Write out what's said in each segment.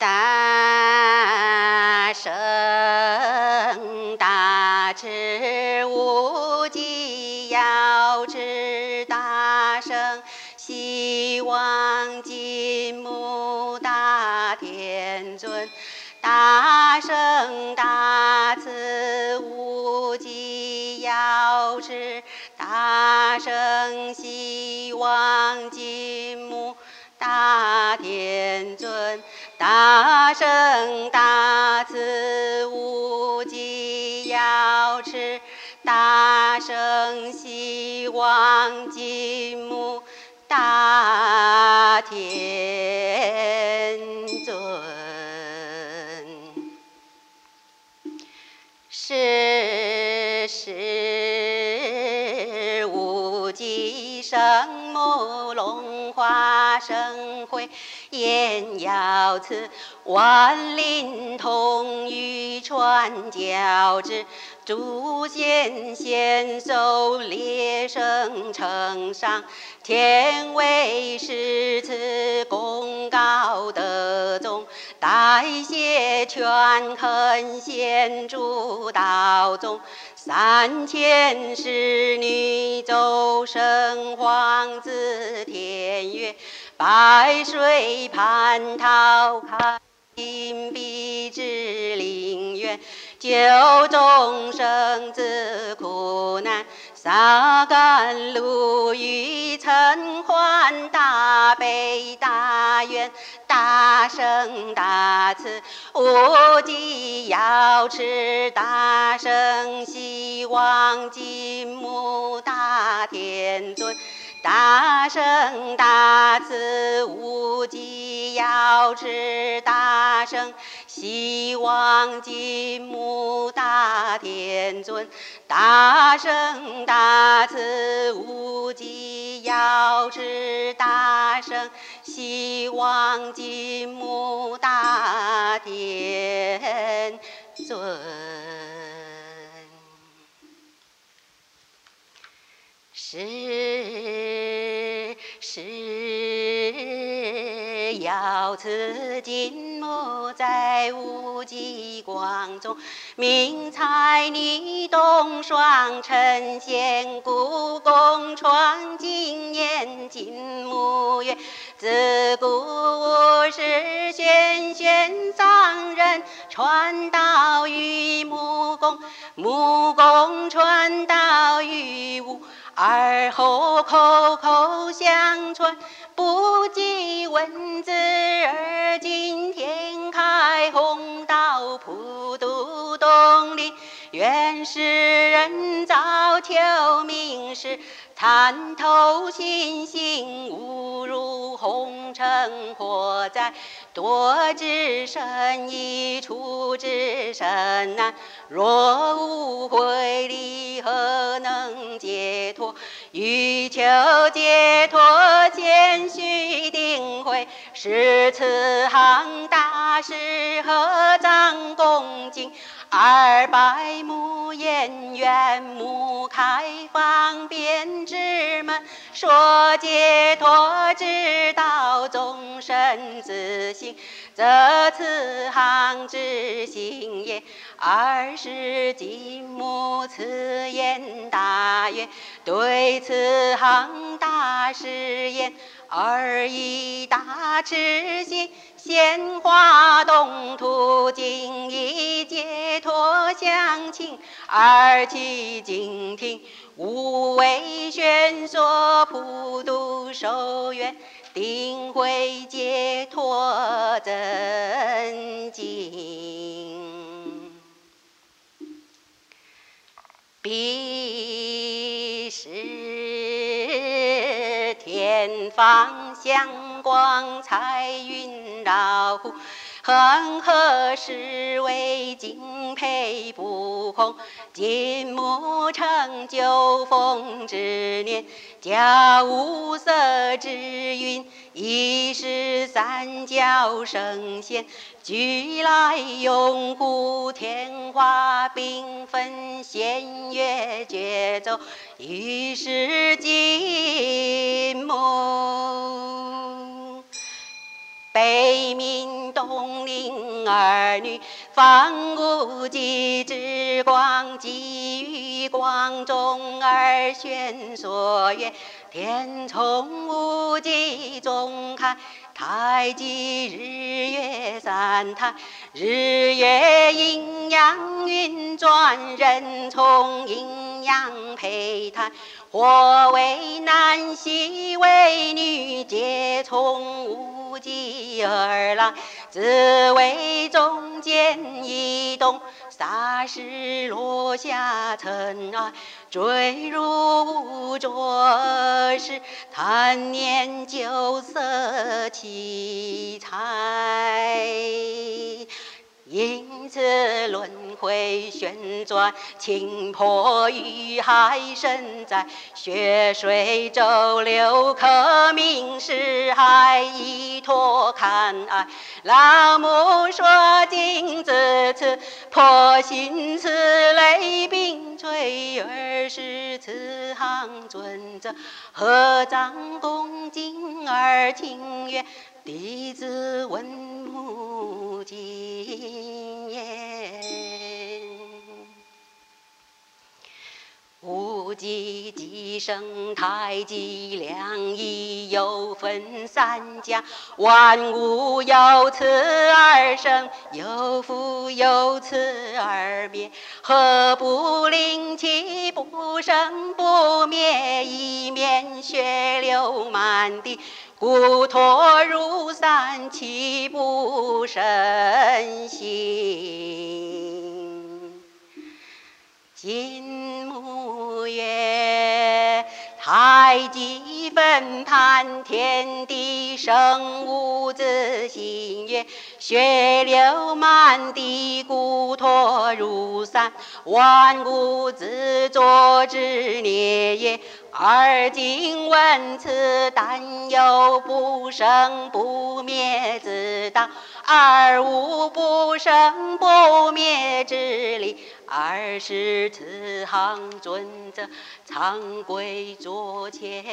大圣大智无极，药师大圣，希望金木大天尊，大圣大慈无极，药师大圣，希望金木大天尊。大圣大慈无极，药师大圣，希望金木大天尊。世世无极生言药师，万灵通语传教之，诸仙仙受列圣称赏，天威誓赐功高德宗，代谢权衡献诸道宗，三千侍女奏生皇子天乐。白水蟠桃开金碧之灵园，救众生之苦难，洒甘露雨尘寰，大悲大愿大圣大慈无极瑶池大圣，希望金木大天尊。大圣大慈无极药师大圣，希望金木大天尊。大圣大慈无极药师大圣，希望金木大天尊。是。是药师金木在无极光中，明才女动双成仙，故宫创金岩金木月，自古无事玄玄上人传道于木宫，木宫传道于无。口口相传，不及文字，而今天开弘道，普度东林，愿世人早求明师，参透心性，误入红尘火灾，堕之深易，出之深难。若无慧力，何能解脱？欲求解脱，先须定慧。是此行大师合掌恭敬，二百目眼圆目开，方便之门，说解脱之道，众生自行。则此行之行也。尔时金木此言大愿，对此行大师言：尔以大慈心，显化东土，今以解脱相请，尔乞静听，无为宣说，普度受愿。定会解脱真经，彼时天方向光彩云绕。恒河世为敬佩不空，金木成就风之年，驾五色之云，一时三教圣贤，俱来拥护，天花缤纷，弦乐绝奏，于是金梦，北冥东。东林儿女，放无极之光，给予光中而宣所愿。天从无极中开，太极日月三台，日月阴阳运转，人从阴阳胚胎。或为男兮为女，皆从无极而来，只为中间一动，霎时落下尘埃，坠入污浊世，贪念酒色奇才。因此轮回旋转，倾泼于海深哉，血水周流，可名是海，依托看哀。老母说经至此，剖心此泪并垂而，是慈航尊者合掌恭敬而请愿，弟子闻生太极，两仪又分三家，万物由此而生，有复由此而灭，何不令其不生不灭，以免血流满地。骨脱如山，岂不身心？金木曰：太极分判天地生物之心也，血流满地，骨脱如山，万物自作之孽也。而今闻此，但有不生不灭之道，而无不生不灭之理。二十四行准则常规坐前，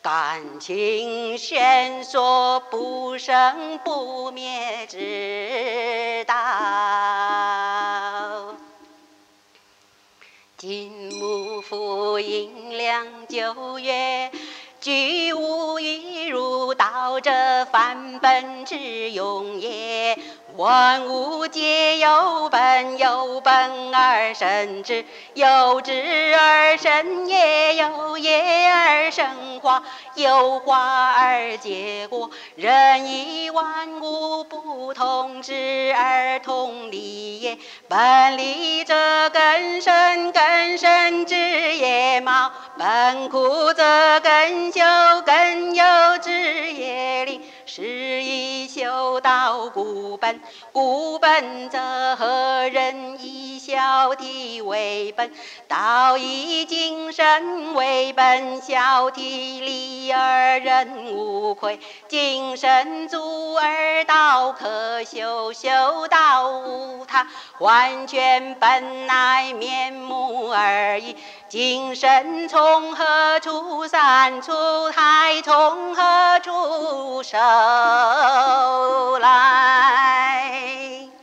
感情线索不生不灭之道。金木复阴两九月，举物一如道者，凡本之用也。万物皆有本，有本而生之，有之而生业，有叶而生花，有花而结果。人以万物不同质而同理也。本理则根深，根深之业貌；本枯则根朽，根朽之业力。是以修道固本，固本则合人以孝悌为本；道以精神为本，孝悌立而人无愧。精神足而道可修，修道无他，完全本来面目而已。精神从何处散出？太从何处收来？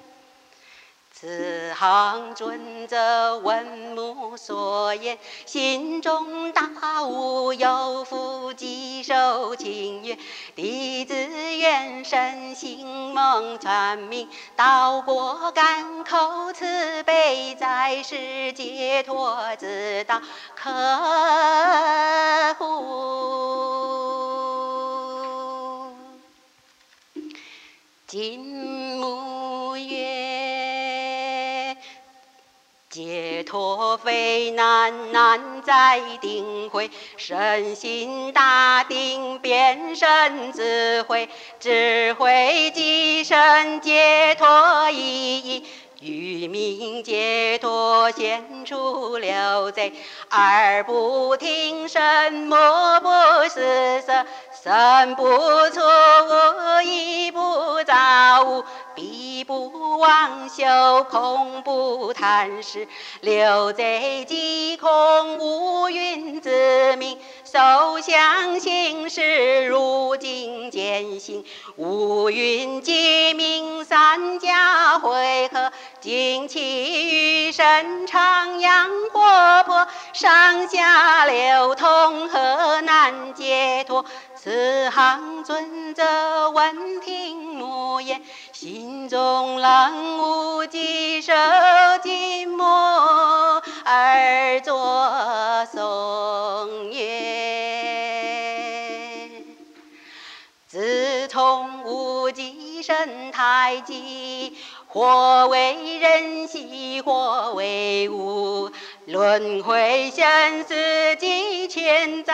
慈航遵者文母所言，心中大悟，有福即受请愿：弟子愿深信蒙传明，道果甘口，慈悲在世，解脱之道可乎？金母解脱非难，难在定慧。身心大定，便生智慧，智慧即生解脱意义。与民解脱，现出六贼，耳不听声，目不识色，身不触物，意不造物，鼻不妄嗅，口不谈识，六贼即空无蕴之名，受想行识如境界。前行。乌云接命，三家会合，旌旗余生，长阳活，上下流通，河南解脱。四行尊者闻听莫言，心中朗悟，即收金墨而作颂曰：自从无极生太极，或为人兮，或为物，轮回生死几千遭。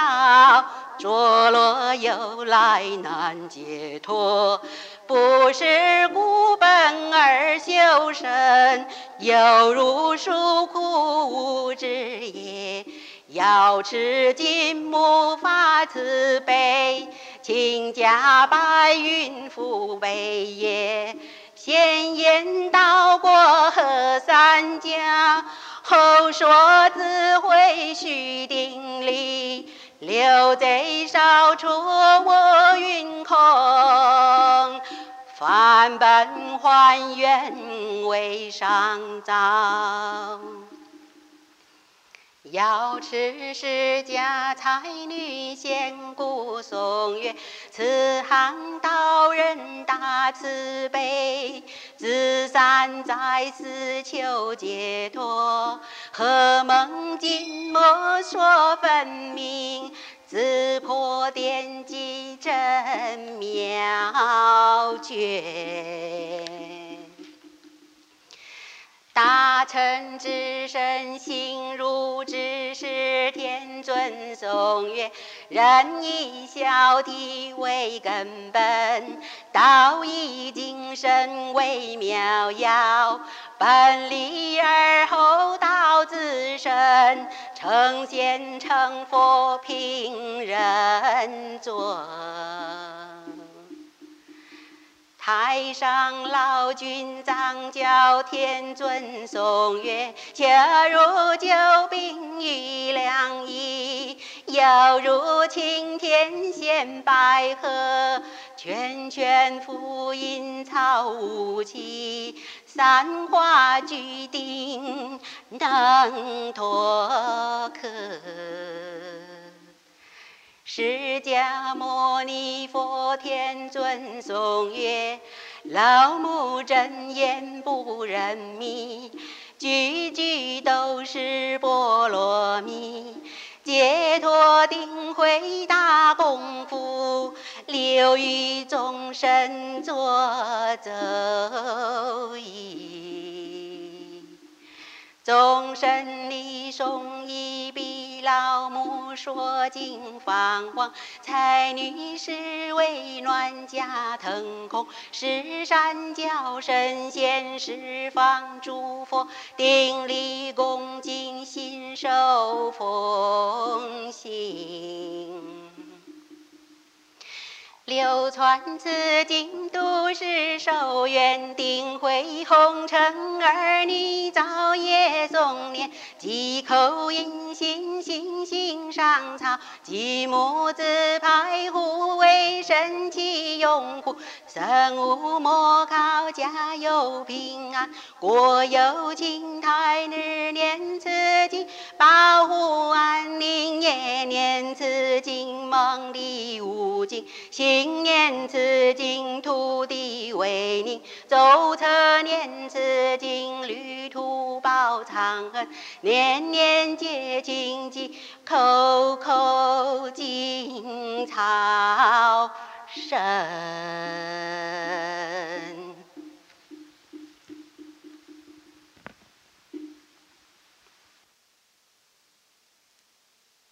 着落由来难解脱，不是孤本而修身，犹如属苦无知也。瑶池金木发慈悲，清驾白云覆北野。先言道过河三江，后说自会须定力。刘贼少出我云空，返本还原为上造。瑶池世家才女仙姑颂曰：慈航道人大慈悲，自善在此求解脱。何蒙金墨说分明，自破天机真妙绝。大乘之身心如知识，天尊颂曰：人以小体为根本，道以精神为妙药。本立而后道自生，成仙成佛凭人作。太上老君掌教天尊颂曰：恰如救兵于良医，犹如青天献百合，拳拳复印草无期，三花聚顶能脱壳。释迦牟尼佛天尊颂曰：老母真言不忍迷，句句都是波罗蜜，解脱定慧大功夫，利于众生作咒语，众生礼诵一。老母说经方广，才女是为暖家腾空，是善教圣贤十方诸佛，顶礼恭敬信受奉行。流传此经，度世受愿定慧，红尘儿女早夜诵念，稽口迎新，心性上草，继母自派护卫，身体拥护，身无末考，家有平安，国有清泰，日念此经，保护安宁，夜念此经，梦里悟新年紫金土地为邻，周车年紫金旅途报长恩，年年皆金鸡，口口金草生。